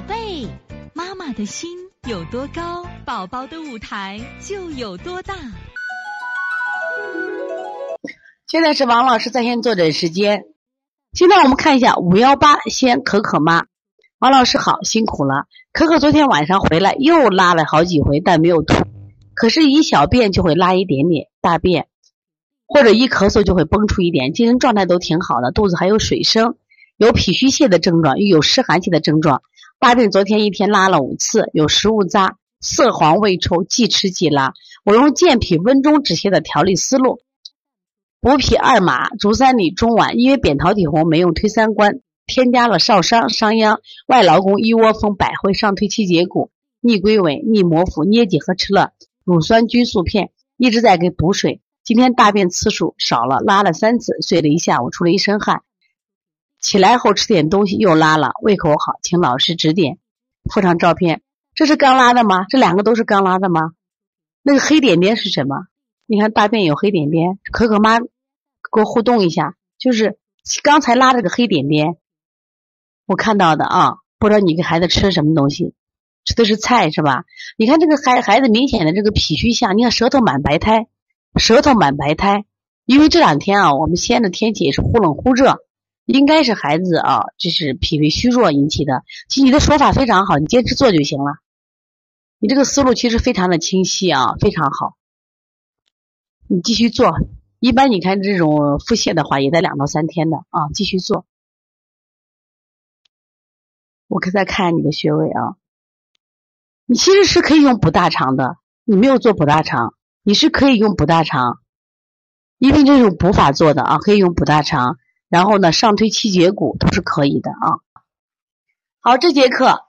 宝贝，妈妈的心有多高，宝宝的舞台就有多大。现在是王老师在线坐诊时间。现在我们看一下五幺八先可可妈，王老师好，辛苦了。可可昨天晚上回来又拉了好几回，但没有吐，可是一小便就会拉一点点大便，或者一咳嗽就会崩出一点，精神状态都挺好的，肚子还有水声，有脾虚泻的症状，又有湿寒气的症状。大便昨天一天拉了五次，有食物渣，色黄味臭，即吃即拉。我用健脾温中止泻的调理思路。补脾二马、足三里、中脘，因为扁桃体红，没用推三关，添加了少商、商鞅、外劳宫、一窝蜂、百会、上推七节骨、逆归尾、逆摩腹、捏脊和吃了乳酸菌素片，一直在给补水。今天大便次数少了，拉了三次，睡了一下午，出了一身汗。起来后吃点东西又拉了，胃口好，请老师指点。附上照片，这是刚拉的吗？这两个都是刚拉的吗？那个黑点点是什么？你看大便有黑点点，可可妈给我互动一下，就是刚才拉这个黑点点，我看到的啊，不知道你给孩子吃什么东西，吃的是菜是吧？你看这个孩孩子明显的这个脾虚象，你看舌头满白苔，舌头满白苔，因为这两天啊，我们西安的天气也是忽冷忽热，应该是孩子啊，这是脾胃虚弱引起的。其实你的说法非常好，你坚持做就行了，你这个思路其实非常的清晰啊，非常好。你继续做，一般你看这种腹泻的话，也在两到三天的啊。继续做，我可再看你的穴位啊。你其实是可以用补大肠的，你没有做补大肠，你是可以用补大肠，因为这种补法做的啊，可以用补大肠。然后呢，上推七节骨都是可以的啊。好，这节课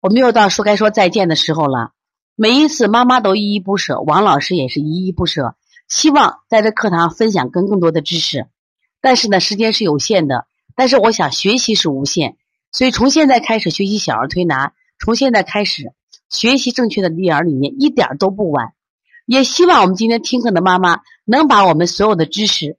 我们又到说该说再见的时候了。每一次妈妈都依依不舍，王老师也是依依不舍。希望在这课堂分享更更多的知识，但是呢，时间是有限的。但是我想学习是无限，所以从现在开始学习小儿推拿，从现在开始学习正确的育儿理念，一点都不晚。也希望我们今天听课的妈妈能把我们所有的知识，